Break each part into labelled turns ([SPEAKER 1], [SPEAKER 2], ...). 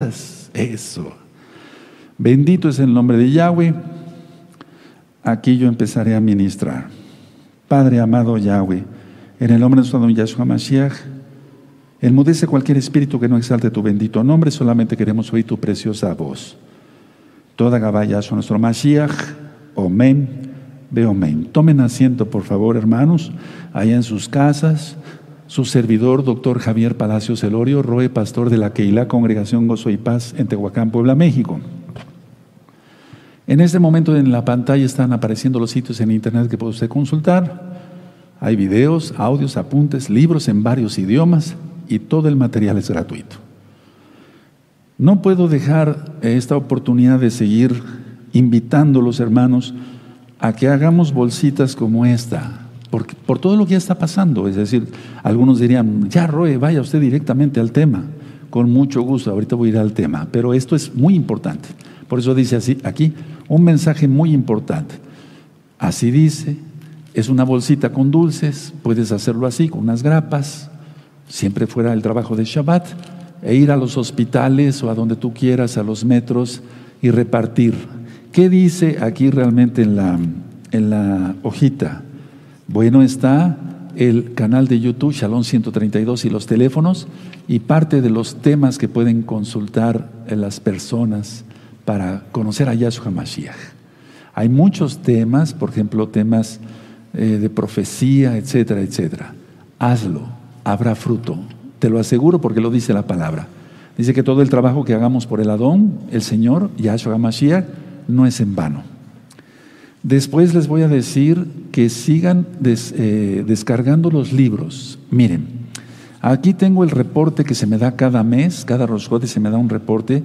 [SPEAKER 1] Eso. Bendito es el nombre de Yahweh. Aquí yo empezaré a ministrar. Padre amado Yahweh, en el nombre de nuestro Yahshua Mashiach, enmudece cualquier espíritu que no exalte tu bendito nombre, solamente queremos oír tu preciosa voz. Toda Gabaya Yahshua nuestro Mashiach, Omen, Beomen. Tomen asiento, por favor, hermanos, allá en sus casas su servidor, doctor Javier Palacios Elorio, Roe, pastor de la Keilah Congregación Gozo y Paz en Tehuacán, Puebla, México. En este momento en la pantalla están apareciendo los sitios en internet que puede usted consultar. Hay videos, audios, apuntes, libros en varios idiomas y todo el material es gratuito. No puedo dejar esta oportunidad de seguir invitando a los hermanos a que hagamos bolsitas como esta, por, todo lo que ya está pasando. Es decir, algunos dirían, ya Roe, vaya usted directamente al tema. Con mucho gusto, ahorita voy a ir al tema. Pero esto es muy importante. Por eso dice así, aquí, un mensaje muy importante. Así dice, es una bolsita con dulces, puedes hacerlo así, con unas grapas, siempre fuera el trabajo de Shabbat, e ir a los hospitales o a donde tú quieras, a los metros, y repartir. ¿Qué dice aquí realmente en la, en la hojita? Bueno, está el canal de YouTube Shalom 132 y los teléfonos y parte de los temas que pueden consultar las personas para conocer a Yahshua Mashiach. Hay muchos temas, por ejemplo, temas eh, de profecía, etcétera, etcétera. Hazlo, habrá fruto. Te lo aseguro porque lo dice la palabra. Dice que todo el trabajo que hagamos por el Adón, el Señor, Yahshua Mashiach, no es en vano. Después les voy a decir que sigan eh, descargando los libros. Miren, aquí tengo el reporte que se me da cada mes, cada roscote se me da un reporte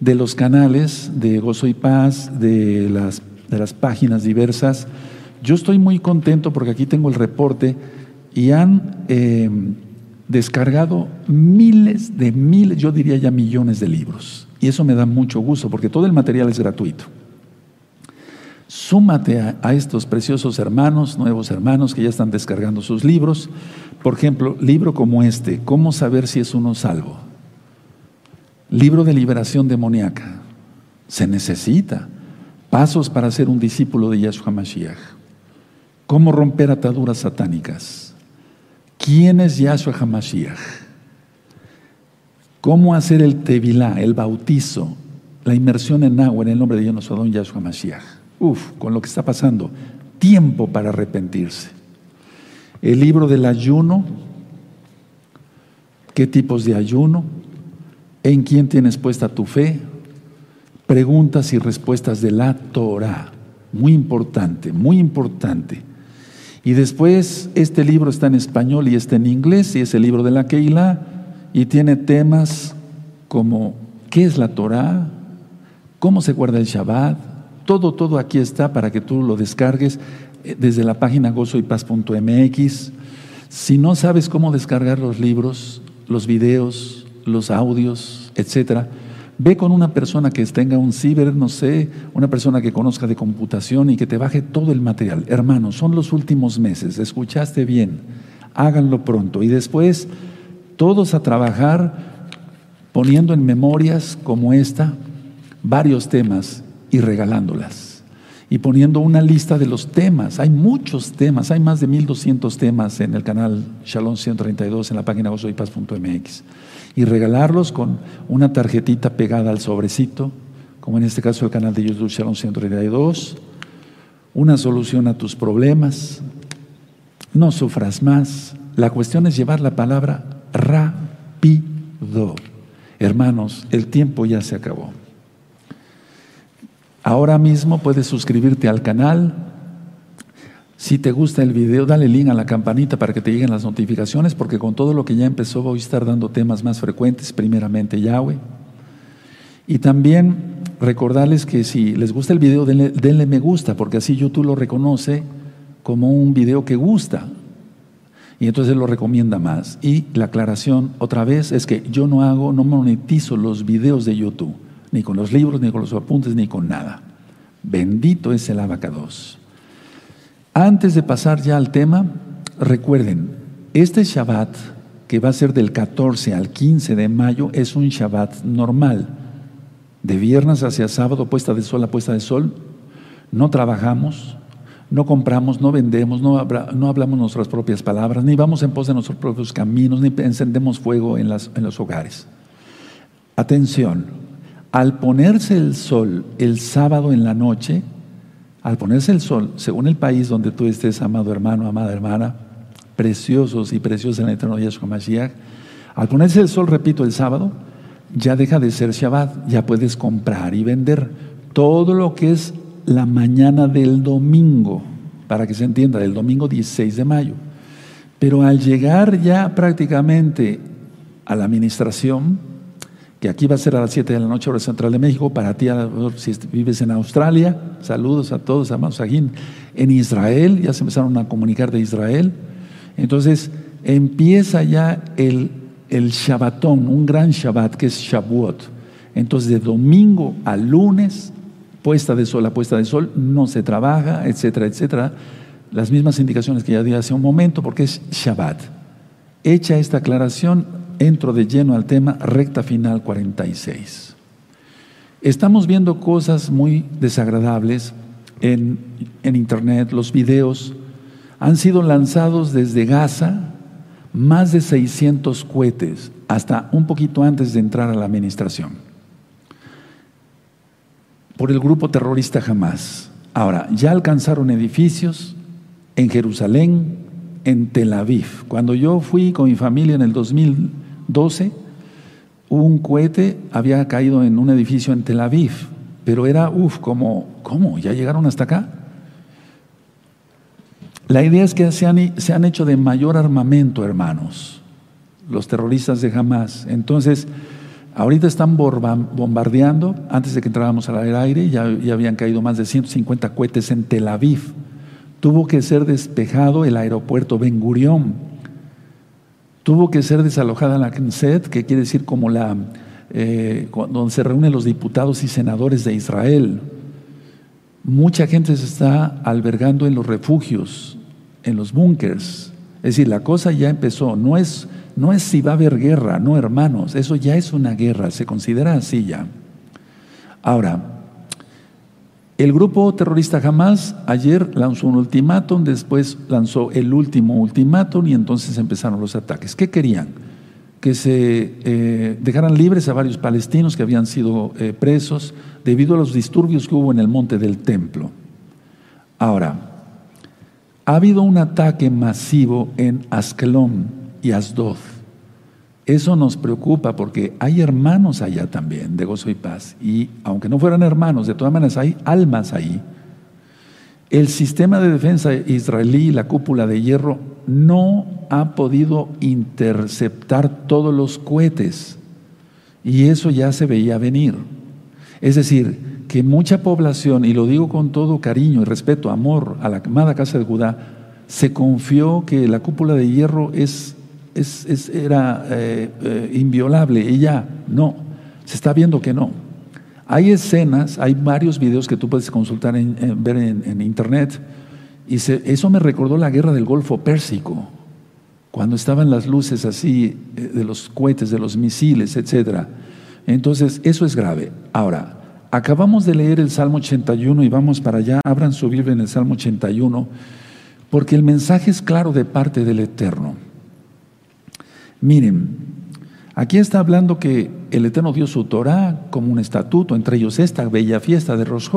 [SPEAKER 1] de los canales de Gozo y Paz, de las, de las páginas diversas. Yo estoy muy contento porque aquí tengo el reporte y han em, descargado miles de miles, yo diría ya millones de libros. Y eso me da mucho gusto porque todo el material es gratuito. Súmate a, estos preciosos hermanos, nuevos hermanos que ya están descargando sus libros. Por ejemplo, libro como este, ¿Cómo saber si es uno salvo? Libro de liberación demoníaca. Se necesita. Pasos para ser un discípulo de Yahshua Mashiach. ¿Cómo romper ataduras satánicas? ¿Quién es Yahshua HaMashiach? ¿Cómo hacer el tevilá, el bautizo, la inmersión en agua en el nombre de Dios nuestro Yahshua Mashiach? Uf, con lo que está pasando, tiempo para arrepentirse. El libro del ayuno, qué tipos de ayuno, en quién tienes puesta tu fe, preguntas y respuestas de la Torah. Muy importante, muy importante. Y después este libro está en español y está en inglés y es el libro de la Keilah y tiene temas como ¿qué es la Torah? ¿Cómo se guarda el Shabbat? Todo, todo aquí está para que tú lo descargues eh, desde la página gozoypaz.mx. Si no sabes cómo descargar los libros, los videos, los audios, etcétera, ve con una persona que tenga un ciber, no sé, una persona que conozca de computación y que te baje todo el material. Hermanos, son los últimos meses, escuchaste bien, háganlo pronto. Y después, todos a trabajar poniendo en memorias como esta varios temas y regalándolas. Y poniendo una lista de los temas. Hay muchos temas, hay más de 1200 temas en el canal Shalom 132 en la página gozoypaz.mx. Y regalarlos con una tarjetita pegada al sobrecito, como en este caso el canal de YouTube Shalom 132. Una solución a tus problemas. No sufras más. La cuestión es llevar la palabra rápido. Hermanos, el tiempo ya se acabó. Ahora mismo puedes suscribirte al canal. Si te gusta el video, dale link a la campanita para que te lleguen las notificaciones, porque con todo lo que ya empezó voy a estar dando temas más frecuentes, primeramente Yahweh. Y también recordarles que si les gusta el video, denle, me gusta, porque así YouTube lo reconoce como un video que gusta. Y entonces lo recomienda más. Y la aclaración otra vez es que yo no hago, no monetizo los videos de YouTube ni con los libros, ni con los apuntes, ni con nada. Bendito es el abacados. Antes de pasar ya al tema, recuerden, este Shabbat que va a ser del 14 al 15 de mayo, es un Shabbat normal. De viernes hacia sábado, puesta de sol a puesta de sol, no trabajamos, no compramos, no vendemos, no, hablamos nuestras propias palabras, ni vamos en pos de nuestros propios caminos, ni encendemos fuego en los hogares. Atención, al ponerse el sol el sábado en la noche, al ponerse el sol, según el país donde tú estés, amado hermano, amada hermana, preciosos y preciosos en el eterno Yeshua Mashiach, al ponerse el sol, repito, el sábado, ya deja de ser Shabbat, ya puedes comprar y vender todo lo que es la mañana del domingo, para que se entienda, del domingo 16 de mayo. Pero al llegar ya prácticamente a la administración, que aquí va a ser a las 7 de la noche, hora central de México, para ti, si vives en Australia, saludos a todos, amados aquí en Israel, ya se empezaron a comunicar de Israel. Entonces empieza ya el, el Shabbatón, un gran Shabbat que es Shavuot. Entonces de domingo a lunes, puesta de sol a puesta de sol, no se trabaja, etcétera, etcétera. Las mismas indicaciones que ya di hace un momento, porque es Shabbat. Hecha esta aclaración, entro de lleno al tema recta final 46. Estamos viendo cosas muy desagradables en, en internet, los videos han sido lanzados desde Gaza más de 600 cohetes hasta un poquito antes de entrar a la administración por el grupo terrorista Hamas. Ahora, ya alcanzaron edificios en Jerusalén, en Tel Aviv. Cuando yo fui con mi familia en el 2000 12, un cohete había caído en un edificio en Tel Aviv, pero era, uff, como, ¿cómo? ¿Ya llegaron hasta acá? La idea es que se han, hecho de mayor armamento, hermanos, los terroristas de Hamas. Entonces, ahorita están bombardeando, antes de que entráramos al aire, ya, ya habían caído más de 150 cohetes en Tel Aviv. Tuvo que ser despejado el aeropuerto Ben Gurión Tuvo que ser desalojada la Knesset, que quiere decir como la, eh, donde se reúnen los diputados y senadores de Israel. Mucha gente se está albergando en los refugios, en los búnkers. Es decir, la cosa ya empezó. No es, no es si va a haber guerra, no hermanos, eso ya es una guerra, se considera así ya. Ahora, el grupo terrorista Hamas ayer lanzó un ultimátum, después lanzó el último ultimátum y entonces empezaron los ataques. ¿Qué querían? Que se eh, dejaran libres a varios palestinos que habían sido eh, presos debido a los disturbios que hubo en el monte del templo. Ahora, ha habido un ataque masivo en Askelon y Asdod. Eso nos preocupa porque hay hermanos allá también de gozo y paz. Y aunque no fueran hermanos, de todas maneras hay almas ahí. El sistema de defensa israelí, la cúpula de hierro, no ha podido interceptar todos los cohetes. Y eso ya se veía venir. Es decir, que mucha población, y lo digo con todo cariño y respeto, amor a la amada casa de Judá, se confió que la cúpula de hierro es era eh, eh, inviolable y ya, no, se está viendo que no. Hay escenas, hay varios videos que tú puedes consultar, en, ver en, internet, y eso me recordó la guerra del Golfo Pérsico, cuando estaban las luces así eh, de los cohetes, de los misiles, etc. Entonces, eso es grave. Ahora, acabamos de leer el Salmo 81 y vamos para allá, abran su Biblia en el Salmo 81, porque el mensaje es claro de parte del Eterno. Miren, aquí está hablando que el Eterno dio su Torah como un estatuto, entre ellos esta bella fiesta de Rosh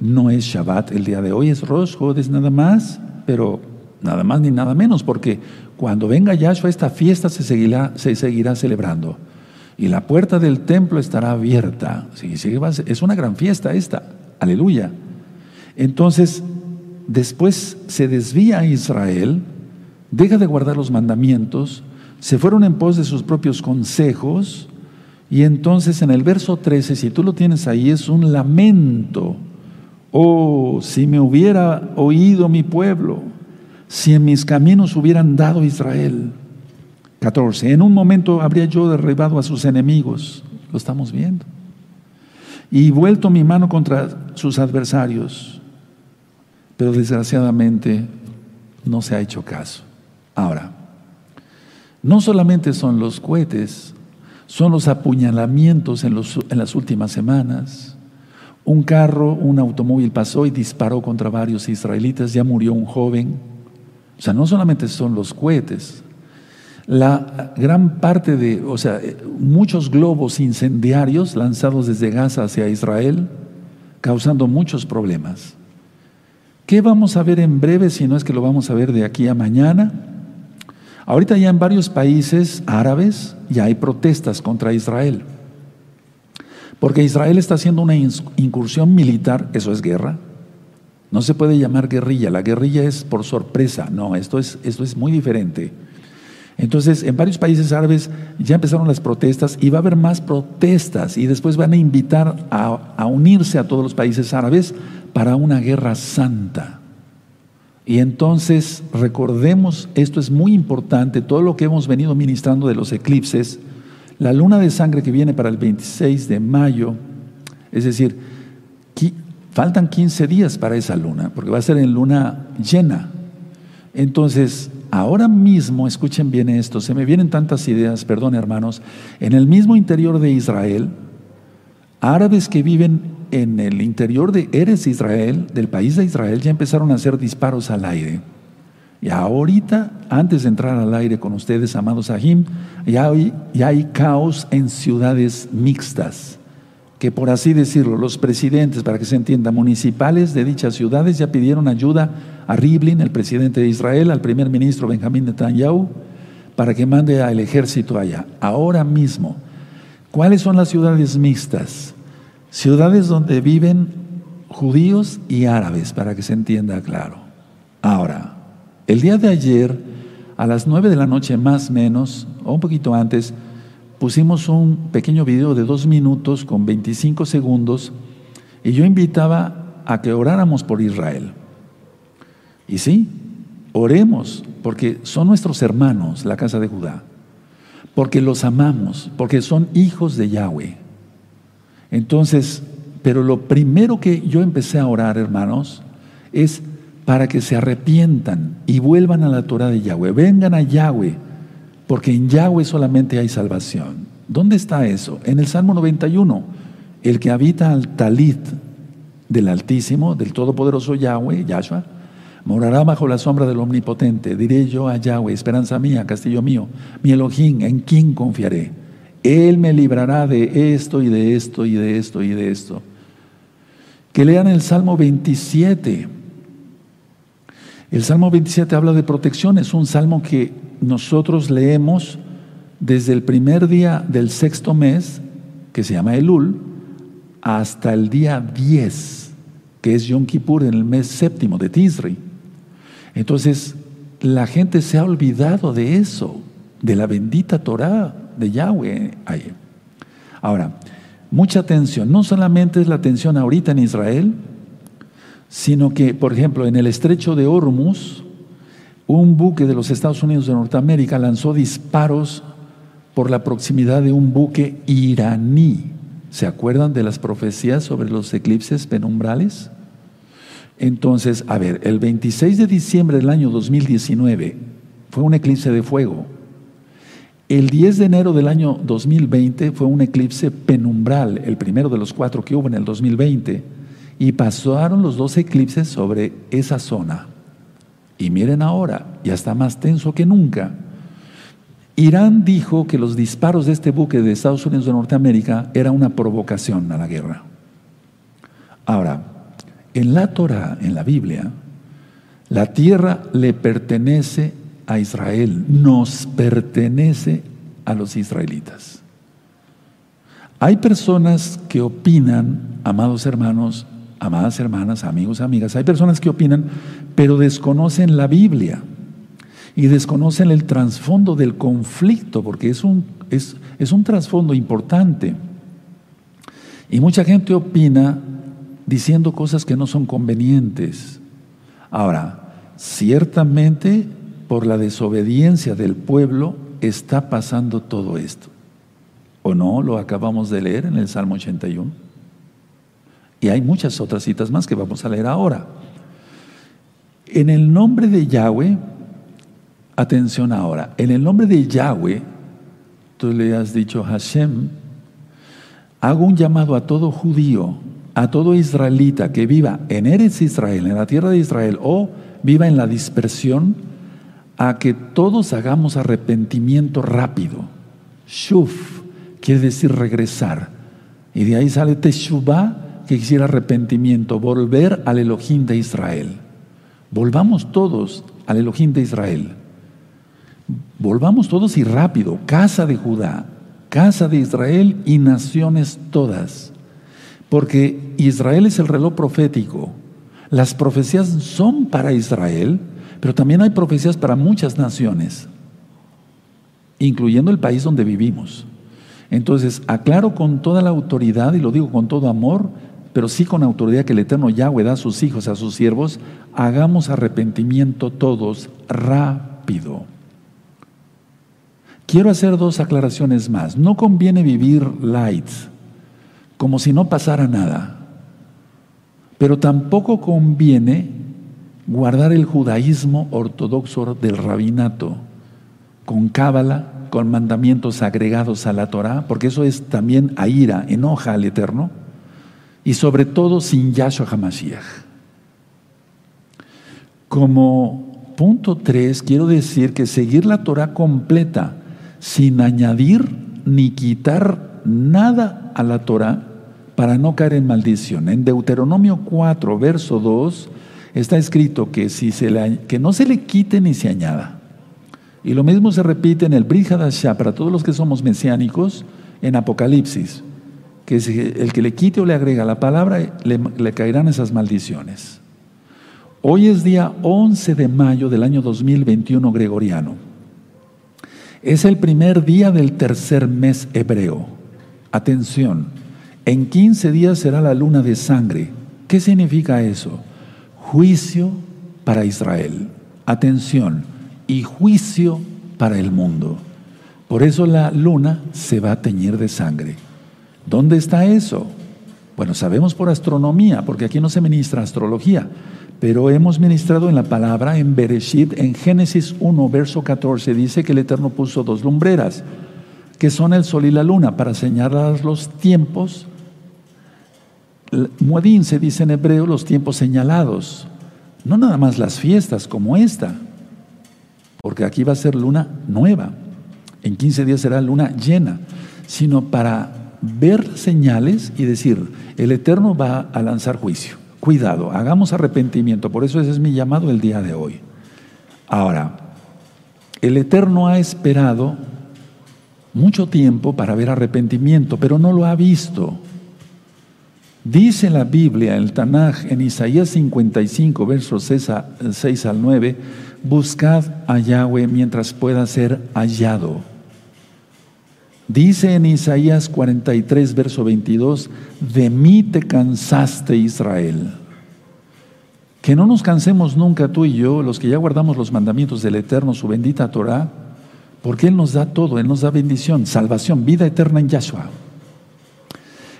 [SPEAKER 1] No es Shabbat el día de hoy, es Rosh nada más, pero nada más ni nada menos, porque cuando venga Yahshua esta fiesta se seguirá, se seguirá celebrando. Y la puerta del templo estará abierta. Es una gran fiesta esta. Aleluya. Entonces, después se desvía a Israel, deja de guardar los mandamientos, se fueron en pos de sus propios consejos y entonces en el verso 13, si tú lo tienes ahí, es un lamento. Oh, si me hubiera oído mi pueblo, si en mis caminos hubieran dado Israel. 14. En un momento habría yo derribado a sus enemigos, lo estamos viendo, y vuelto mi mano contra sus adversarios, pero desgraciadamente no se ha hecho caso. Ahora, No solamente son los cohetes, son los apuñalamientos en, las últimas semanas. Un carro, un automóvil pasó y disparó contra varios israelitas, ya murió un joven. O sea, no solamente son los cohetes, la gran parte de, o sea, muchos globos incendiarios lanzados desde Gaza hacia Israel, causando muchos problemas. ¿Qué vamos a ver en breve si no es que lo vamos a ver de aquí a mañana? Ahorita ya en varios países árabes ya hay protestas contra Israel. Porque Israel está haciendo una incursión militar, eso es guerra. No se puede llamar guerrilla, la guerrilla es por sorpresa, no, esto es, esto es muy diferente. Entonces, en varios países árabes ya empezaron las protestas y va a haber más protestas y después van a invitar a, a unirse a todos los países árabes para una guerra santa. Y entonces recordemos, esto es muy importante, todo lo que hemos venido ministrando de los eclipses, la luna de sangre que viene para el 26 de mayo, es decir, faltan 15 días para esa luna, porque va a ser en luna llena. Entonces, ahora mismo, escuchen bien esto, se me vienen tantas ideas, perdón hermanos, en el mismo interior de Israel, árabes que viven en el interior de Eres Israel, del país de Israel, ya empezaron a hacer disparos al aire. Y ahorita, antes de entrar al aire con ustedes, amados Ahim, ya hay, ya hay caos en ciudades mixtas, que por así decirlo, los presidentes, para que se entienda, municipales de dichas ciudades ya pidieron ayuda a Riblin, el presidente de Israel, al primer ministro Benjamín Netanyahu, para que mande al ejército allá. Ahora mismo, ¿cuáles son las ciudades mixtas? Ciudades donde viven judíos y árabes, para que se entienda claro. Ahora, el día de ayer, a las nueve de la noche más menos, o un poquito antes, pusimos un pequeño video de dos minutos con 25 segundos y yo invitaba a que oráramos por Israel. Y sí, oremos, porque son nuestros hermanos, la casa de Judá, porque los amamos, porque son hijos de Yahweh. Entonces, pero lo primero que yo empecé a orar, hermanos, es para que se arrepientan y vuelvan a la Torah de Yahweh, vengan a Yahweh, porque en Yahweh solamente hay salvación. ¿Dónde está eso? En el Salmo 91, el que habita al talit del Altísimo, del Todopoderoso Yahweh, Yahshua, morará bajo la sombra del Omnipotente. Diré yo a Yahweh, esperanza mía, castillo mío, mi Elohim, ¿en quién confiaré? Él me librará de esto y de esto y de esto y de esto. Que lean el Salmo 27. El Salmo 27 habla de protección, es un salmo que nosotros leemos desde el primer día del sexto mes, que se llama Elul, hasta el día 10, que es Yom Kippur en el mes séptimo de Tisri. Entonces, la gente se ha olvidado de eso, de la bendita Torah de Yahweh ahí. Ahora, mucha atención, no solamente es la atención ahorita en Israel, sino que, por ejemplo, en el estrecho de Hormuz, un buque de los Estados Unidos de Norteamérica lanzó disparos por la proximidad de un buque iraní. ¿Se acuerdan de las profecías sobre los eclipses penumbrales? Entonces, a ver, el 26 de diciembre del año 2019 fue un eclipse de fuego. El 10 de enero del año 2020 fue un eclipse penumbral, el primero de los cuatro que hubo en el 2020, y pasaron los dos eclipses sobre esa zona. Y miren ahora, ya está más tenso que nunca. Irán dijo que los disparos de este buque de Estados Unidos de Norteamérica era una provocación a la guerra. Ahora, en la Torah, en la Biblia, la tierra le pertenece a Israel, nos pertenece a los israelitas. Hay personas que opinan, amados hermanos, amadas hermanas, amigos, amigas, hay personas que opinan, pero desconocen la Biblia y desconocen el trasfondo del conflicto, porque es un, es, es un trasfondo importante. Y mucha gente opina diciendo cosas que no son convenientes. Ahora, ciertamente por la desobediencia del pueblo está pasando todo esto. ¿O no? Lo acabamos de leer en el Salmo 81. Y hay muchas otras citas más que vamos a leer ahora. En el nombre de Yahweh Atención ahora, en el nombre de Yahweh, tú le has dicho Hashem, hago un llamado a todo judío, a todo israelita que viva en Eretz Israel, en la tierra de Israel, o viva en la dispersión, a que todos hagamos arrepentimiento rápido. Shuf quiere decir regresar. Y de ahí sale Teshuvah, que quisiera arrepentimiento, volver al Elohim de Israel. Volvamos todos al Elohim de Israel. Volvamos todos y rápido, casa de Judá, casa de Israel y naciones todas. Porque Israel es el reloj profético. Las profecías son para Israel, pero también hay profecías para muchas naciones, incluyendo el país donde vivimos. Entonces, aclaro con toda la autoridad, y lo digo con todo amor, pero sí con autoridad que el Eterno Yahweh da a sus hijos, a sus siervos, hagamos arrepentimiento todos rápido. Quiero hacer dos aclaraciones más. No conviene vivir light, como si no pasara nada. Pero tampoco conviene guardar el judaísmo ortodoxo del rabinato, con cábala, con mandamientos agregados a la Torah, porque eso es también a ira, enoja al Eterno, y sobre todo sin Yahshua HaMashiach. Como punto tres, quiero decir que seguir la Torah completa, sin añadir ni quitar nada a la Torah, para no caer en maldición. En Deuteronomio 4, verso 2, está escrito que, si se que no se le quite ni se añada. Y lo mismo se repite en el Brit para todos los que somos mesiánicos en Apocalipsis, que el que le quite o le agrega la palabra, le, le caerán esas maldiciones. Hoy es día 11 de mayo del año 2021 gregoriano. Es el primer día del tercer mes hebreo. Atención, en 15 días será la luna de sangre. ¿Qué significa eso? Juicio para Israel. Atención, y juicio para el mundo. Por eso la luna se va a teñir de sangre. ¿Dónde está eso? Bueno, sabemos por astronomía, porque aquí no se ministra astrología, pero hemos ministrado en la palabra, en Bereshit, en Génesis 1, verso 14, dice que el Eterno puso dos lumbreras, que son el sol y la luna, para señalar los tiempos Muadín se dice en hebreo los tiempos señalados, no nada más las fiestas como esta, porque aquí va a ser luna nueva, en 15 días será luna llena, sino para ver señales y decir, el Eterno va a lanzar juicio. Cuidado, hagamos arrepentimiento, por eso ese es mi llamado el día de hoy. Ahora, el Eterno ha esperado mucho tiempo para ver arrepentimiento, pero no lo ha visto. Dice la Biblia, el Tanaj, en Isaías 55, versos 6 al 9, buscad a Yahweh mientras pueda ser hallado. Dice en Isaías 43, verso 22, de mí te cansaste Israel. Que no nos cansemos nunca tú y yo, los que ya guardamos los mandamientos del Eterno, su bendita Torah, porque Él nos da todo, Él nos da bendición, salvación, vida eterna en Yahshua.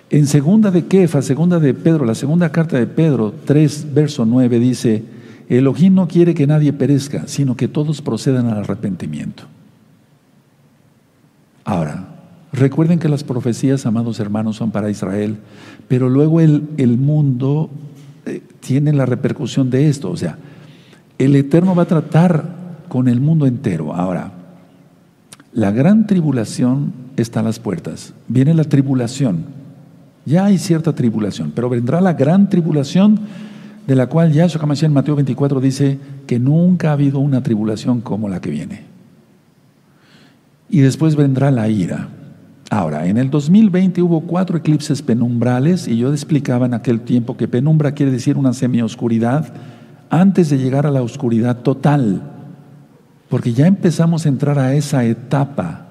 [SPEAKER 1] En segunda de Kefa, segunda de Pedro, la segunda carta de Pedro 3, verso 9 dice, Elohim no quiere que nadie perezca, sino que todos procedan al arrepentimiento. Ahora, recuerden que las profecías, amados hermanos, son para Israel, pero luego el, mundo eh, tiene la repercusión de esto, o sea, el Eterno va a tratar con el mundo entero. Ahora, la gran tribulación está a las puertas. Viene la tribulación. Ya hay cierta tribulación, pero vendrá la gran tribulación de la cual Yahshua HaMashiach en Mateo 24 dice que nunca ha habido una tribulación como la que viene. Y después vendrá la ira. Ahora, en el 2020 hubo cuatro eclipses penumbrales y yo explicaba en aquel tiempo que penumbra quiere decir una semioscuridad antes de llegar a la oscuridad total, porque ya empezamos a entrar a esa etapa,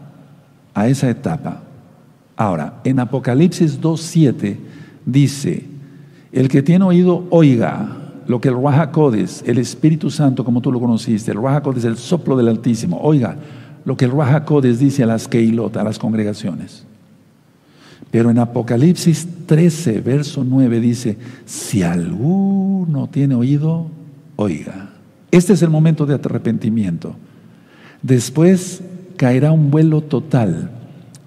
[SPEAKER 1] a esa etapa. Ahora, en Apocalipsis 2.7 dice, el que tiene oído, oiga lo que el Ruajacodes, el Espíritu Santo, como tú lo conociste, el Ruajacodes, el soplo del Altísimo, oiga lo que el Ruajacodes dice a las Keilot, a las congregaciones. Pero en Apocalipsis 13, verso 9 dice, si alguno tiene oído, oiga. Este es el momento de arrepentimiento. Después caerá un vuelo total.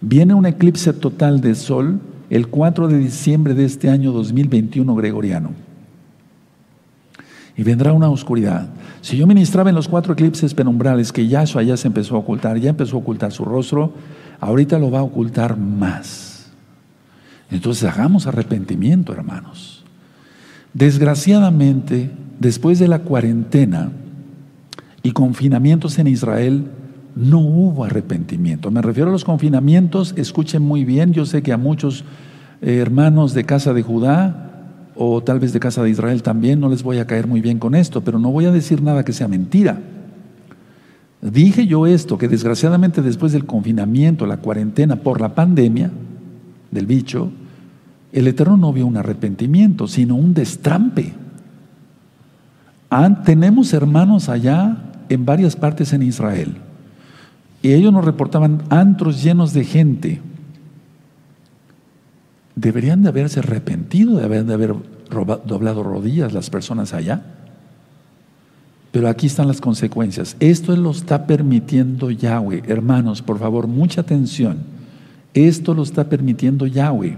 [SPEAKER 1] Viene un eclipse total de sol el 4 de diciembre de este año 2021 gregoriano. Y vendrá una oscuridad. Si yo ministraba en los cuatro eclipses penumbrales que Yahshua ya se empezó a ocultar, ya empezó a ocultar su rostro, ahorita lo va a ocultar más. Entonces hagamos arrepentimiento, hermanos. Desgraciadamente, después de la cuarentena y confinamientos en Israel, no hubo arrepentimiento. Me refiero a los confinamientos, escuchen muy bien, yo sé que a muchos eh, hermanos de casa de Judá o tal vez de casa de Israel también no les voy a caer muy bien con esto, pero no voy a decir nada que sea mentira. Dije yo esto, que desgraciadamente después del confinamiento, la cuarentena por la pandemia del bicho, el Eterno no vio un arrepentimiento, sino un destrampe. tenemos hermanos allá en varias partes en Israel y ellos nos reportaban antros llenos de gente. Deberían de haberse arrepentido, deberían de haber doblado rodillas las personas allá. Pero aquí están las consecuencias. Esto lo está permitiendo Yahweh. Hermanos, por favor, mucha atención. Esto lo está permitiendo Yahweh.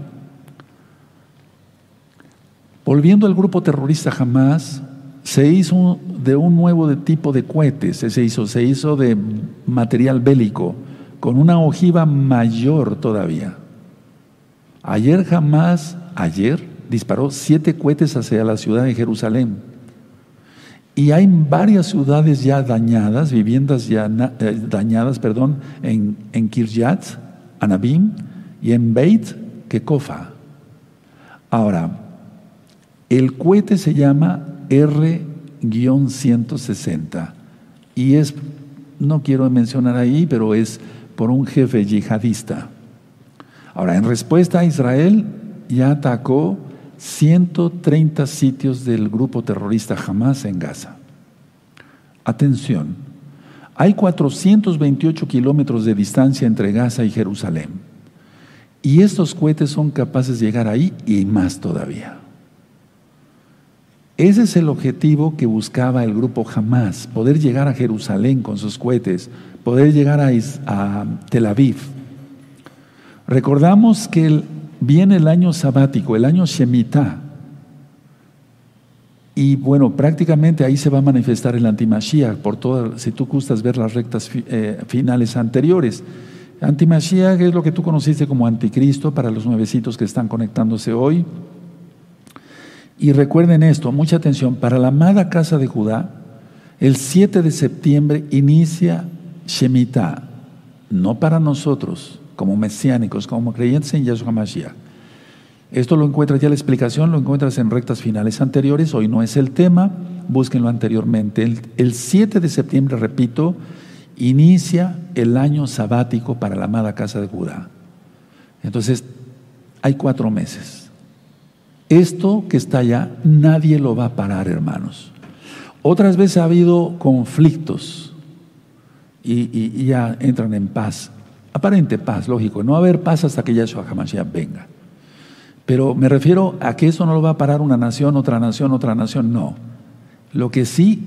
[SPEAKER 1] Volviendo al grupo terrorista Hamas, se hizo de un nuevo tipo de cohetes, se hizo, se hizo de material bélico, con una ojiva mayor todavía. Ayer Hamas, ayer, disparó siete cohetes hacia la ciudad de Jerusalén. Y hay varias ciudades ya dañadas, viviendas ya eh, dañadas, perdón, en, en Kiryat, Anabim y en Beit Kekofa. Ahora, el cohete se llama R-160 y es, no quiero mencionar ahí, pero es por un jefe yihadista. Ahora, en respuesta Israel, ya atacó 130 sitios del grupo terrorista Hamas en Gaza. Atención, hay 428 kilómetros de distancia entre Gaza y Jerusalén. Y estos cohetes son capaces de llegar ahí y más todavía. Ese es el objetivo que buscaba el grupo Hamas, poder llegar a Jerusalén con sus cohetes, poder llegar a, Tel Aviv. Recordamos que viene el año sabático, el año Shemitah, y bueno, prácticamente ahí se va a manifestar el antimashiach, por todas, si tú gustas ver las rectas eh, finales anteriores. Antimashiach es lo que tú conociste como anticristo para los nuevecitos que están conectándose hoy. Y recuerden esto, mucha atención, para la amada casa de Judá, el 7 de septiembre inicia Shemitah, no para nosotros como mesiánicos, como creyentes en Yahshua Mashiach. Esto lo encuentras ya la explicación, lo encuentras en rectas finales anteriores, hoy no es el tema, búsquenlo anteriormente. El, el 7 de septiembre, repito, inicia el año sabático para la amada casa de Judá. Entonces, hay cuatro meses. Esto que está allá, nadie lo va a parar, hermanos. Otras veces ha habido conflictos y, ya entran en paz. Aparente paz, lógico. No va a haber paz hasta que Yahshua HaMashiach venga. Pero me refiero a que eso no lo va a parar una nación, otra nación, otra nación. No. Lo que sí,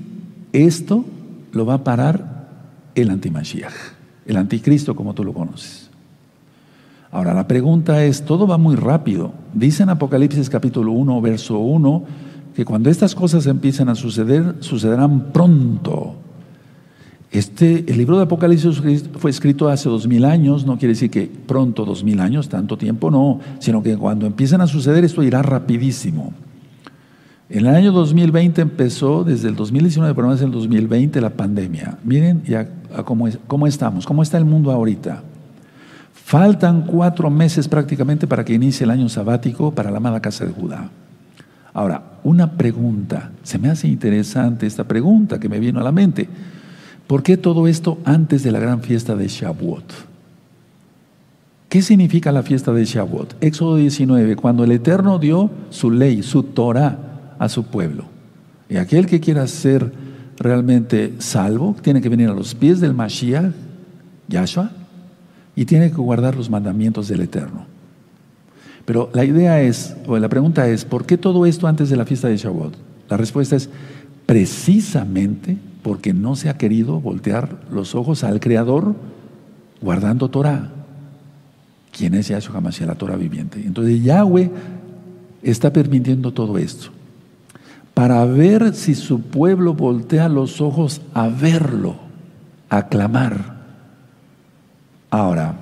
[SPEAKER 1] esto lo va a parar el antimashiach, el anticristo como tú lo conoces. Ahora, la pregunta es, todo va muy rápido. Dice en Apocalipsis capítulo 1, verso 1, que cuando estas cosas empiecen a suceder, sucederán pronto. Este, el libro de Apocalipsis fue escrito hace dos mil años, no quiere decir que pronto dos mil años, tanto tiempo no, sino que cuando empiecen a suceder esto irá rapidísimo. En el año 2020 empezó, desde el 2019, pero no es el 2020, la pandemia. Miren ya cómo, cómo estamos, cómo está el mundo ahorita. Faltan cuatro meses prácticamente para que inicie el año sabático para la amada casa de Judá. Ahora, una pregunta, se me hace interesante esta pregunta que me vino a la mente. ¿Por qué todo esto antes de la gran fiesta de Shavuot? ¿Qué significa la fiesta de Shavuot? Éxodo 19, cuando el Eterno dio su ley, su Torah a su pueblo. Y aquel que quiera ser realmente salvo tiene que venir a los pies del Mashiach, Yahshua, y tiene que guardar los mandamientos del Eterno. Pero la idea es, o la pregunta es, ¿por qué todo esto antes de la fiesta de Shavuot? La respuesta es precisamente porque no se ha querido voltear los ojos al Creador guardando Torah. ¿Quién es Yahshua HaMashiach, la Torah viviente? Entonces Yahweh está permitiendo todo esto para ver si su pueblo voltea los ojos a verlo, a clamar. Ahora,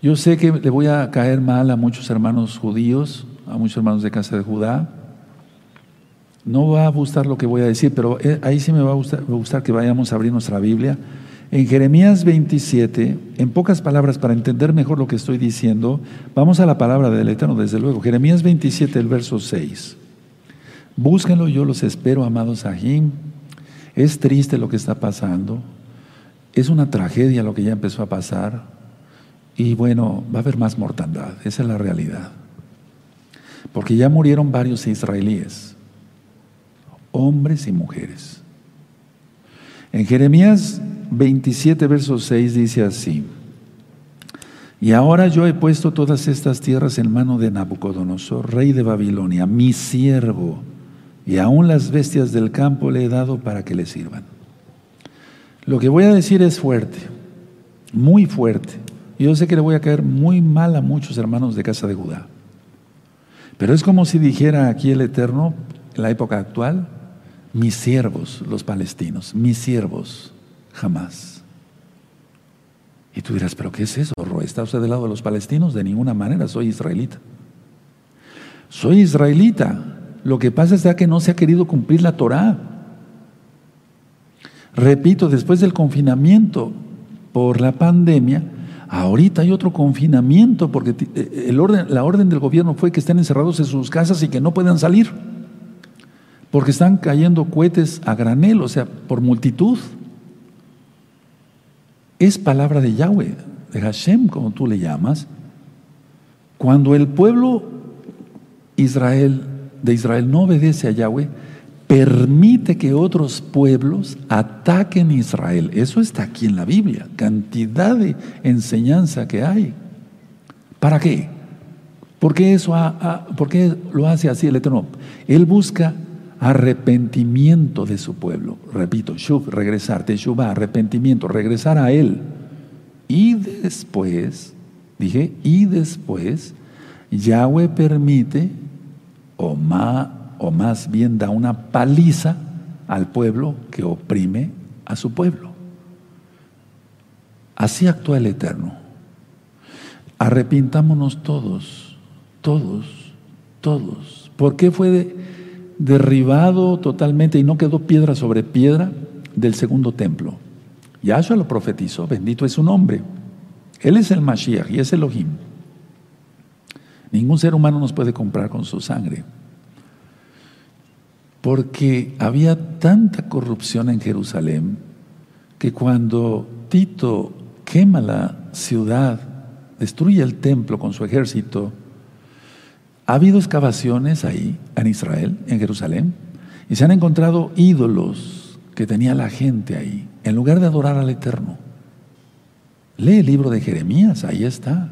[SPEAKER 1] yo sé que le voy a caer mal a muchos hermanos judíos, a muchos hermanos de casa de Judá. No va a gustar lo que voy a decir, pero eh, ahí sí me va a gustar, que vayamos a abrir nuestra Biblia. En Jeremías 27, en pocas palabras, para entender mejor lo que estoy diciendo, vamos a la palabra del Eterno, desde luego. Jeremías 27, el verso 6. Búsquenlo, yo los espero, amados Ahim. Es triste lo que está pasando. Es una tragedia lo que ya empezó a pasar. Y bueno, va a haber más mortandad, esa es la realidad. Porque ya murieron varios israelíes, hombres y mujeres. En Jeremías 27, verso 6 dice así, y ahora yo he puesto todas estas tierras en mano de Nabucodonosor, rey de Babilonia, mi siervo, y aún las bestias del campo le he dado para que le sirvan. Lo que voy a decir es fuerte, muy fuerte. Yo sé que le voy a caer muy mal a muchos hermanos de casa de Judá. Pero es como si dijera aquí el Eterno, en la época actual, mis siervos, los palestinos, mis siervos, jamás. Y tú dirás, ¿pero qué es eso? ¿Está usted del lado de los palestinos? De ninguna manera, soy israelita. Soy israelita. Lo que pasa es que no se ha querido cumplir la Torah. Repito, después del confinamiento por la pandemia, Ahorita hay otro confinamiento porque eh, orden, la orden del gobierno fue que estén encerrados en sus casas y que no puedan salir. Porque están cayendo cohetes a granel, o sea, por multitud. Es palabra de Yahweh, de Hashem, como tú le llamas. Cuando el pueblo Israel, de Israel no obedece a Yahweh, permite que otros pueblos ataquen Israel. Eso está aquí en la Biblia, cantidad de enseñanza que hay. ¿Para qué? ¿Por qué, eso ¿Por qué lo hace así el Eterno? Él busca arrepentimiento de su pueblo. Repito, shuv, regresar, teshuva, arrepentimiento, regresar a Él. Y después, dije, y después, Yahweh permite, o más o más bien da una paliza al pueblo que oprime a su pueblo. Así actúa el Eterno. Arrepintámonos todos, todos, todos. ¿Por qué fue derribado totalmente y no quedó piedra sobre piedra del segundo templo? Yahshua lo profetizó, bendito es su nombre. Él es el Mashiach y es Elohim. Ningún ser humano nos puede comprar con su sangre porque había tanta corrupción en Jerusalén que cuando Tito quema la ciudad, destruye el templo con su ejército, ha habido excavaciones ahí, en Israel, en Jerusalén, y se han encontrado ídolos que tenía la gente ahí, en lugar de adorar al Eterno. Lee el libro de Jeremías, ahí está.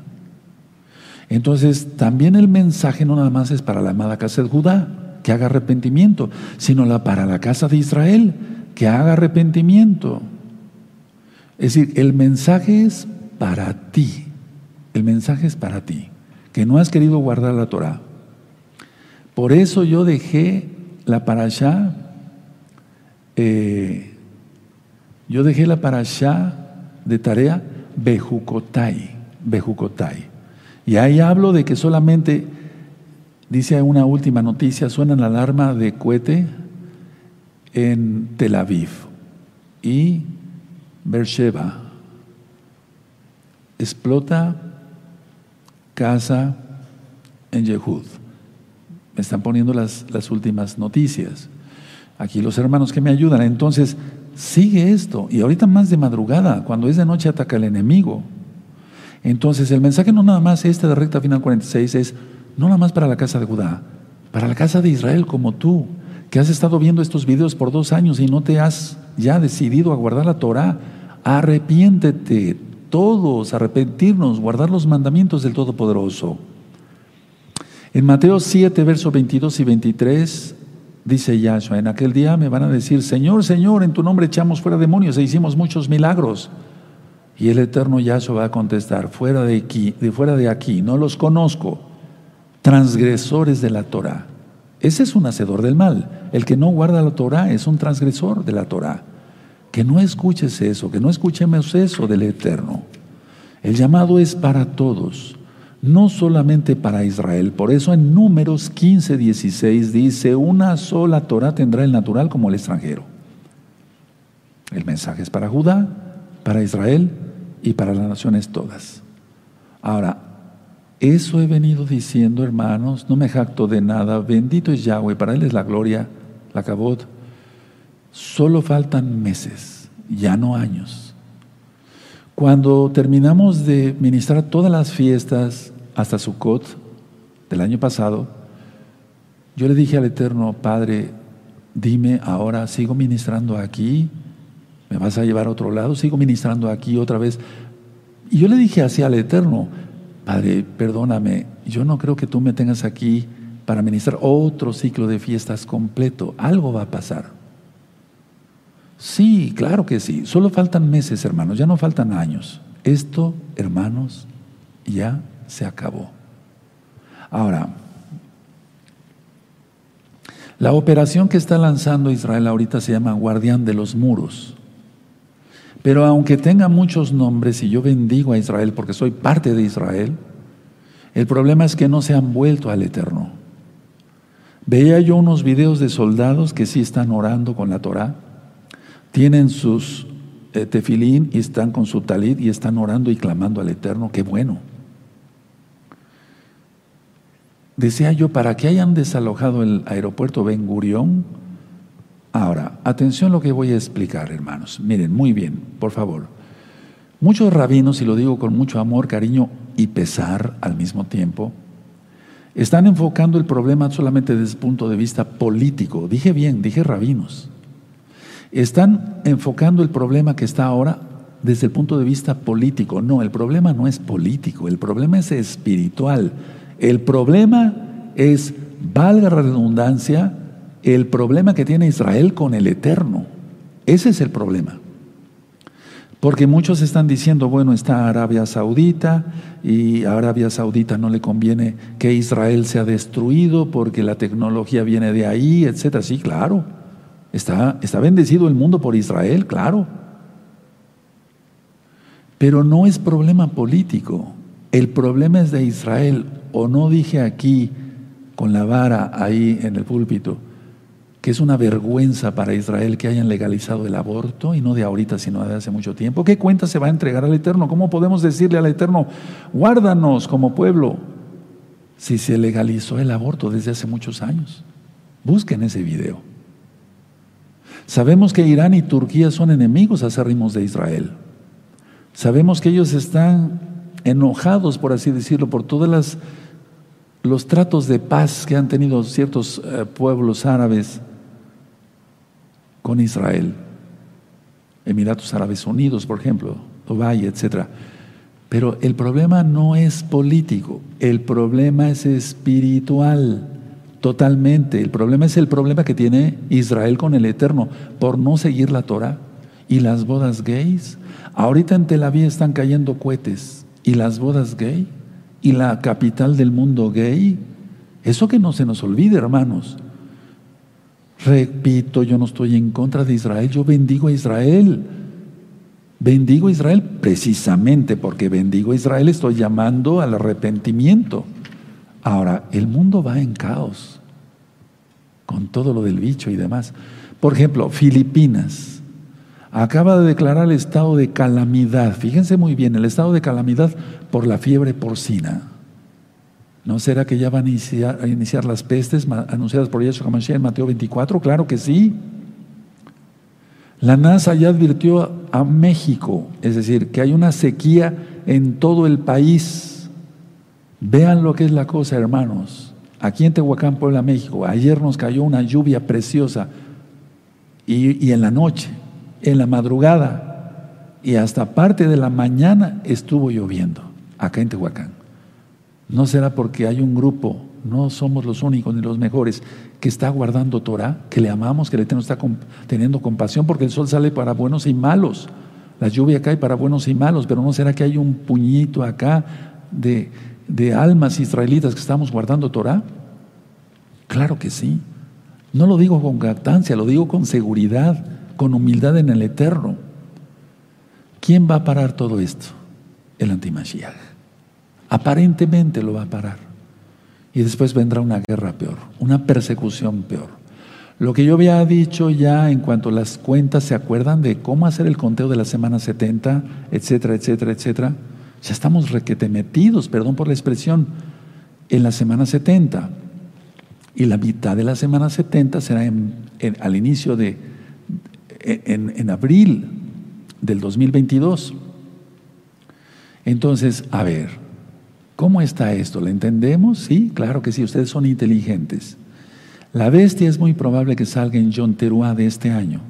[SPEAKER 1] Entonces, también el mensaje no nada más es para la amada casa de Judá, que haga arrepentimiento, sino la, para la casa de Israel, que haga arrepentimiento. Es decir, el mensaje es para ti. El mensaje es para ti, que no has querido guardar la Torah. Por eso yo dejé la parashá, eh, yo dejé la parashá de tarea Bejucotai, Bejucotai. Y ahí hablo de que solamente Dice una última noticia, suena la alarma de cohete en Tel Aviv y Beersheba. Explota casa en Yehud. Me están poniendo las, las últimas noticias. Aquí los hermanos que me ayudan. Entonces, sigue esto. Y ahorita más de madrugada, cuando es de noche ataca el enemigo. Entonces, el mensaje no nada más este de recta final 46 es no nada más para la casa de Judá, para la casa de Israel como tú, que has estado viendo estos videos por dos años y no te has ya decidido a guardar la Torah, arrepiéntete, todos, arrepentirnos, guardar los mandamientos del Todopoderoso. En Mateo 7, versos 22 y 23, Dice Yahshua, en aquel día me van a decir, Señor, Señor, en tu nombre echamos fuera demonios e hicimos muchos milagros. Y el eterno Yahshua va a contestar, fuera de aquí, de fuera de aquí, no los conozco, transgresores de la Torah. Ese es un hacedor del mal. El que no guarda la Torah es un transgresor de la Torah. Que no escuches eso, que no escuchemos eso del eterno. El llamado es para todos no solamente para Israel. Por eso en números 15, 16 dice, una sola Torah tendrá el natural como el extranjero. El mensaje es para Judá, para Israel y para las naciones todas. Ahora, eso he venido diciendo, hermanos, no me jacto de nada, bendito es Yahweh, para Él es la gloria, la cabot. Solo faltan meses, ya no años. Cuando terminamos de ministrar todas las fiestas hasta Sukkot del año pasado, yo le dije al Eterno, Padre, dime ahora, ¿sigo ministrando aquí? ¿Me vas a llevar a otro lado? ¿Sigo ministrando aquí otra vez? Y yo le dije así al Eterno, Padre, perdóname, yo no creo que tú me tengas aquí para ministrar otro ciclo de fiestas completo. Algo va a pasar. Sí, claro que sí. Solo faltan meses, hermanos, ya no faltan años. Esto, hermanos, ya se acabó. Ahora, la operación que está lanzando Israel ahorita se llama Guardián de los Muros. Pero aunque tenga muchos nombres y yo bendigo a Israel porque soy parte de Israel, el problema es que no se han vuelto al Eterno. Veía yo unos videos de soldados que sí están orando con la Torah, tienen sus eh, tefilín y están con su talit y están orando y clamando al Eterno, qué bueno. Decía yo, ¿para qué hayan desalojado el aeropuerto Ben Gurión? Ahora, atención lo que voy a explicar, hermanos. Miren, muy bien, por favor. Muchos rabinos, y lo digo con mucho amor, cariño y pesar al mismo tiempo, están enfocando el problema solamente desde el punto de vista político. Dije bien, dije rabinos. Están enfocando el problema que está ahora desde el punto de vista político. No, el problema no es político, el problema es espiritual. El problema es, valga la redundancia, el problema que tiene Israel con el Eterno. Ese es el problema. Porque muchos están diciendo, bueno, está Arabia Saudita y a Arabia Saudita no le conviene que Israel sea destruido porque la tecnología viene de ahí, etcétera. Sí, claro. Está, está bendecido el mundo por Israel, claro. Pero no es problema político. El problema es de Israel o no dije aquí con la vara ahí en el púlpito que es una vergüenza para Israel que hayan legalizado el aborto y no de ahorita sino de hace mucho tiempo. ¿Qué cuenta se va a entregar al Eterno? ¿Cómo podemos decirle al Eterno, guárdanos como pueblo si se legalizó el aborto desde hace muchos años? Busquen ese video. Sabemos que Irán y Turquía son enemigos acérrimos de Israel. Sabemos que ellos están enojados, por así decirlo, por todas las los tratos de paz que han tenido ciertos eh, pueblos árabes con Israel, Emiratos Árabes Unidos, por ejemplo, Dubái, etc. Pero el problema no es político, el problema es espiritual, totalmente. El problema es el problema que tiene Israel con el Eterno por no seguir la Torah. Y las bodas gays, ahorita en Tel Aviv están cayendo cohetes. ¿Y las bodas gay? y la capital del mundo gay. Eso que no se nos olvide, hermanos. Repito, yo no estoy en contra de Israel, yo bendigo a Israel. Bendigo a Israel precisamente porque bendigo a Israel, estoy llamando al arrepentimiento. Ahora, el mundo va en caos con todo lo del bicho y demás. Por ejemplo, Filipinas acaba de declarar el estado de calamidad. Fíjense muy bien, el estado de calamidad por la fiebre porcina. ¿No será que ya van a iniciar, las pestes anunciadas por Yeshua HaMashiach en Mateo 24? Claro que sí. La NASA ya advirtió a México, es decir, que hay una sequía en todo el país. Vean lo que es la cosa, hermanos. Aquí en Tehuacán, Puebla, México, ayer nos cayó una lluvia preciosa y en la noche en la madrugada y hasta parte de la mañana estuvo lloviendo acá en Tehuacán. ¿No será porque hay un grupo no somos los únicos ni los mejores, que está guardando Torah, que le amamos, que el Eterno está teniendo compasión, porque el sol sale para buenos y malos, la lluvia cae para buenos y malos, pero ¿no será que hay un puñito acá de, de almas israelitas que estamos guardando Torah? Claro que sí. No lo digo con gatancia, lo digo con seguridad, con humildad en el Eterno. ¿Quién va a parar todo esto? El antimashiach. Aparentemente lo va a parar. Y después vendrá una guerra peor, una persecución peor. Lo que yo había dicho ya en cuanto a las cuentas, ¿se acuerdan de cómo hacer el conteo de la semana 70, etcétera, etcétera, etcétera? Ya estamos requete metidos, perdón por la expresión, en la semana 70. Y la mitad de la semana 70 será al inicio de, en, en abril del 2022. Entonces, a ver, ¿Cómo está esto? ¿Lo entendemos? Sí, claro que sí, ustedes son inteligentes. La bestia es muy probable que salga en John Teruá de este año,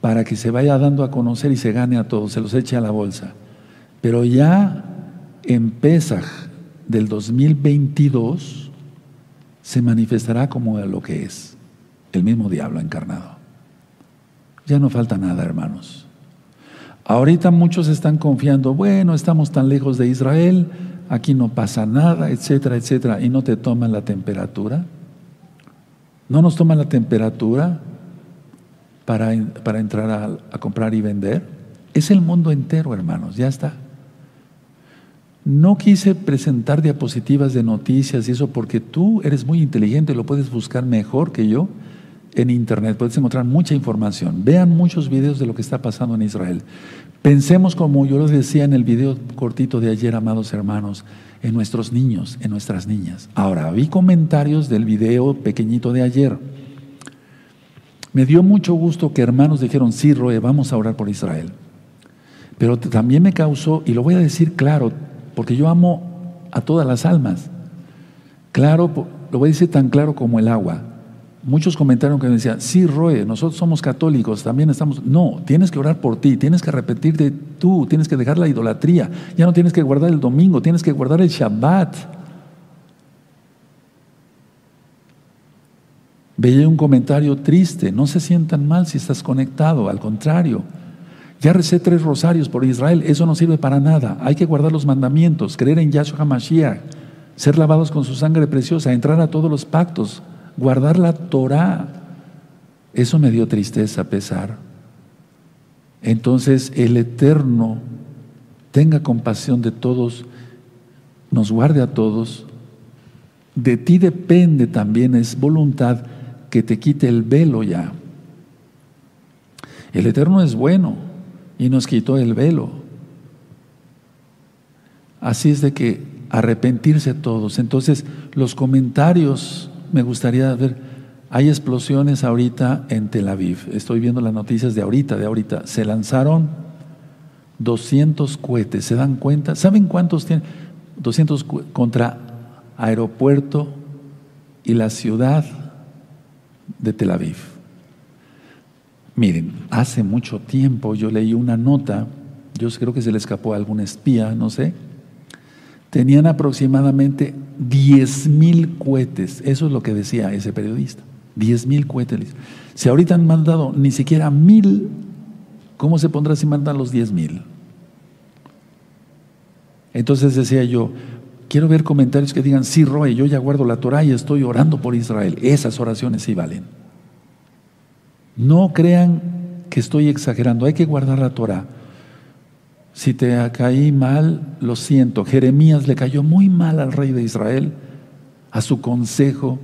[SPEAKER 1] para que se vaya dando a conocer y se gane a todos, se los eche a la bolsa. Pero ya en Pesaj del 2022 se manifestará como lo que es, el mismo diablo encarnado. Ya no falta nada, hermanos. Ahorita muchos están confiando, bueno, estamos tan lejos de Israel, aquí no pasa nada, etcétera, etcétera, y no te toman la temperatura. No nos toman la temperatura para, para entrar a, comprar y vender. Es el mundo entero, hermanos, ya está. No quise presentar diapositivas de noticias y eso porque tú eres muy inteligente, lo puedes buscar mejor que yo en internet, puedes encontrar mucha información. Vean muchos videos de lo que está pasando en Israel. Pensemos, como yo les decía en el video cortito de ayer, amados hermanos, en nuestros niños, en nuestras niñas. Ahora, vi comentarios del video pequeñito de ayer. Me dio mucho gusto que hermanos dijeron, sí, Roe, vamos a orar por Israel. Pero también me causó, y lo voy a decir claro, porque yo amo a todas las almas. Claro, lo voy a decir tan claro como el agua muchos comentaron que me decían, sí, Roe, nosotros somos católicos, también estamos... No, tienes que orar por ti, tienes que repetirte tú, tienes que dejar la idolatría, ya no tienes que guardar el domingo, tienes que guardar el Shabbat. Veía un comentario triste, no se sientan mal si estás conectado, al contrario. Ya recé tres rosarios por Israel, eso no sirve para nada. Hay que guardar los mandamientos, creer en Yahshua HaMashiach, ser lavados con su sangre preciosa, entrar a todos los pactos, guardar la Torah. Eso me dio tristeza, pesar. Entonces el Eterno tenga compasión de todos, nos guarde a todos. De ti depende también, es voluntad que te quite el velo ya. El Eterno es bueno y nos quitó el velo. Así es de que arrepentirse todos. Entonces los comentarios me gustaría ver, hay explosiones ahorita en Tel Aviv. Estoy viendo las noticias de ahorita, de ahorita. Se lanzaron 200 cohetes, ¿se dan cuenta? ¿Saben cuántos tienen? 200 contra aeropuerto y la ciudad de Tel Aviv. Miren, hace mucho tiempo yo leí una nota, yo creo que se le escapó a algún espía, no sé, tenían aproximadamente 10 mil cohetes. Eso es lo que decía ese periodista. 10 mil cohetes. Si ahorita han mandado ni siquiera mil, ¿cómo se pondrá si mandan los 10 mil? Entonces decía yo, quiero ver comentarios que digan, sí, Roe, yo ya guardo la Torah y estoy orando por Israel. Esas oraciones sí valen. No crean que estoy exagerando, hay que guardar la Torah. Si te caí mal, lo siento. Jeremías le cayó muy mal al rey de Israel, a su consejo,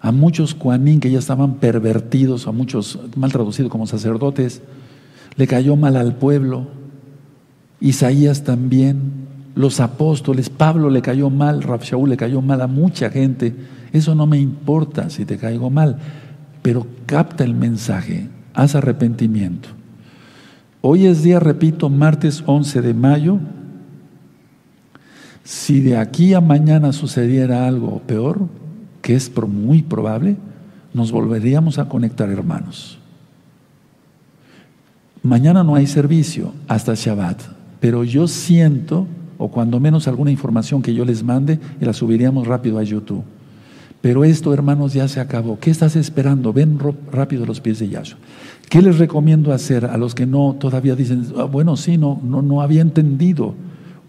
[SPEAKER 1] a muchos cuanín que ya estaban pervertidos, a muchos mal traducidos como sacerdotes. Le cayó mal al pueblo. Isaías también, los apóstoles, Pablo le cayó mal, Shaul le cayó mal a mucha gente. Eso no me importa si te caigo mal, pero capta el mensaje, haz arrepentimiento. Hoy es día, repito, martes 11 de mayo. Si de aquí a mañana sucediera algo peor, que es muy probable, nos volveríamos a conectar, hermanos. Mañana no hay servicio hasta Shabbat, pero yo siento, o cuando menos alguna información que yo les mande, y la subiríamos rápido a YouTube. Pero esto, hermanos, ya se acabó. ¿Qué estás esperando? Ven rápido los pies de Yahshua. ¿Qué les recomiendo hacer a los que no todavía dicen, ah, bueno, sí, no, no, no había entendido?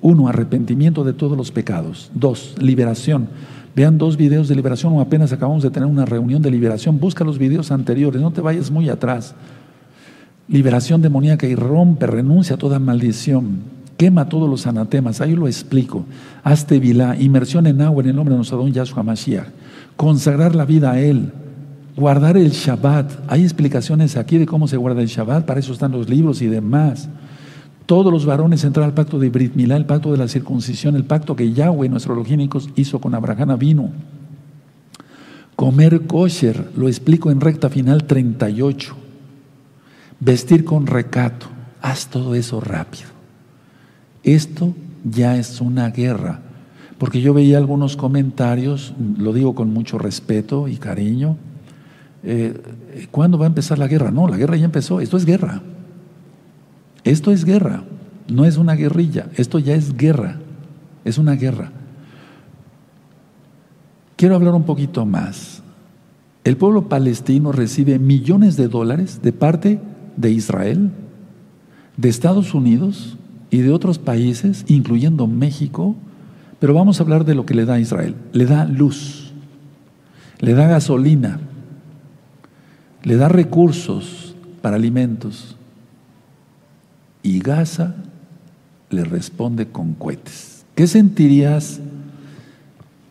[SPEAKER 1] Uno, arrepentimiento de todos los pecados. Dos, liberación. Vean dos videos de liberación o apenas acabamos de tener una reunión de liberación. Busca los videos anteriores, no te vayas muy atrás. Liberación demoníaca y rompe, renuncia a toda maldición. Quema todos los anatemas. Ahí lo explico. Hazte vilá, inmersión en agua en el nombre de nuestro don Yahshua Mashiach. Consagrar la vida a Él Guardar el Shabbat. Hay explicaciones aquí de cómo se guarda el Shabbat, para eso están los libros y demás. Todos los varones entrar al pacto de Brit Milá, el pacto de la circuncisión, el pacto que Yahweh, nuestro logínico, hizo con Abraham vino. Comer kosher, lo explico en recta final 38. Vestir con recato. Haz todo eso rápido. Esto ya es una guerra. Porque yo veía algunos comentarios, lo digo con mucho respeto y cariño, eh, ¿cuándo va a empezar la guerra? No, la guerra ya empezó, esto es guerra. Esto es guerra, no es una guerrilla, esto ya es guerra, es una guerra. Quiero hablar un poquito más. El pueblo palestino recibe millones de dólares de parte de Israel, de Estados Unidos y de otros países, incluyendo México, pero vamos a hablar de lo que le da a Israel. Le da luz, le da gasolina, le da recursos para alimentos y Gaza le responde con cohetes. ¿Qué sentirías?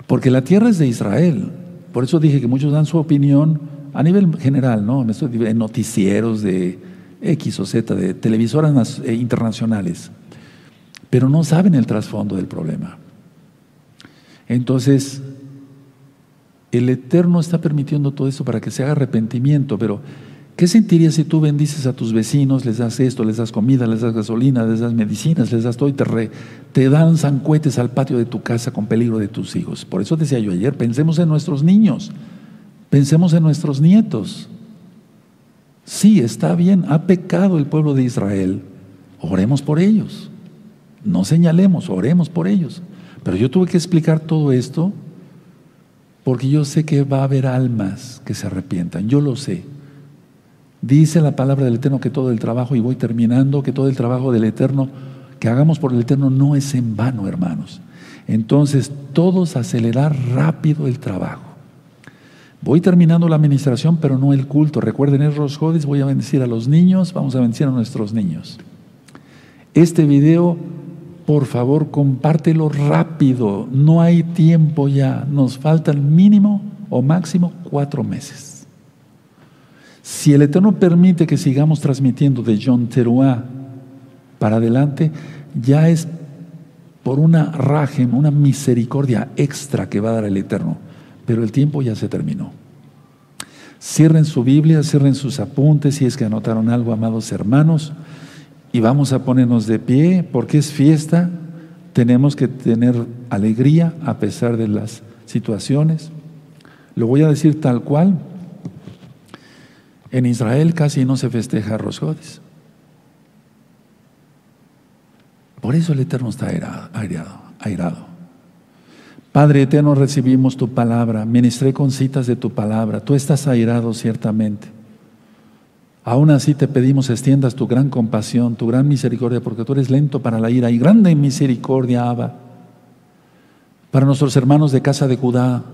[SPEAKER 1] Porque la tierra es de Israel. Por eso dije que muchos dan su opinión a nivel general, ¿no? En noticieros de X o Z, de televisoras eh, internacionales, pero no saben el trasfondo del problema. Entonces, el Eterno está permitiendo todo eso para que se haga arrepentimiento, pero ¿qué sentirías si tú bendices a tus vecinos, les das esto, les das comida, les das gasolina, les das medicinas, les das todo y te, te dan zancuetes al patio de tu casa con peligro de tus hijos? Por eso decía yo ayer, pensemos en nuestros niños, pensemos en nuestros nietos. Sí, está bien, ha pecado el pueblo de Israel, oremos por ellos, no señalemos, oremos por ellos. Pero yo tuve que explicar todo esto porque yo sé que va a haber almas que se arrepientan, yo lo sé. Dice la palabra del Eterno que todo el trabajo, y voy terminando, que todo el trabajo del Eterno que hagamos por el Eterno no es en vano, hermanos. Entonces, todos acelerar rápido el trabajo. Voy terminando la administración, pero no el culto. Recuerden, en Rosjodis voy a bendecir a los niños, vamos a bendecir a nuestros niños. Este video por favor, compártelo rápido. No hay tiempo ya. Nos faltan mínimo o máximo cuatro meses. Si el Eterno permite que sigamos transmitiendo de John Teruá para adelante, ya es por una rajem, una misericordia extra que va a dar el Eterno. Pero el tiempo ya se terminó. Cierren su Biblia, cierren sus apuntes si es que anotaron algo, amados hermanos y vamos a ponernos de pie porque es fiesta, tenemos que tener alegría a pesar de las situaciones. Lo voy a decir tal cual. En Israel casi no se festeja Rosjodes. Por eso el Eterno está airado, airado. Padre Eterno, recibimos tu palabra, ministré con citas de tu palabra. Tú estás airado ciertamente. Aún así te pedimos extiendas tu gran compasión, tu gran misericordia, porque tú eres lento para la ira y grande en misericordia, Abba. Para nuestros hermanos de casa de Judá,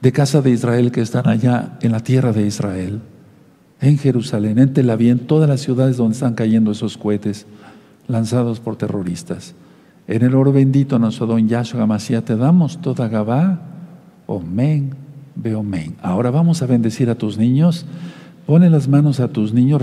[SPEAKER 1] de casa de Israel que están allá en la tierra de Israel, en Jerusalén, en Tel Aviv, en todas las ciudades donde están cayendo esos cohetes lanzados por terroristas. En el oro bendito, nuestro don Yahshua Mashiach, te damos toda Gabá, Omen, Beomen. Ahora vamos a bendecir a tus niños. Pone las manos a tus niños.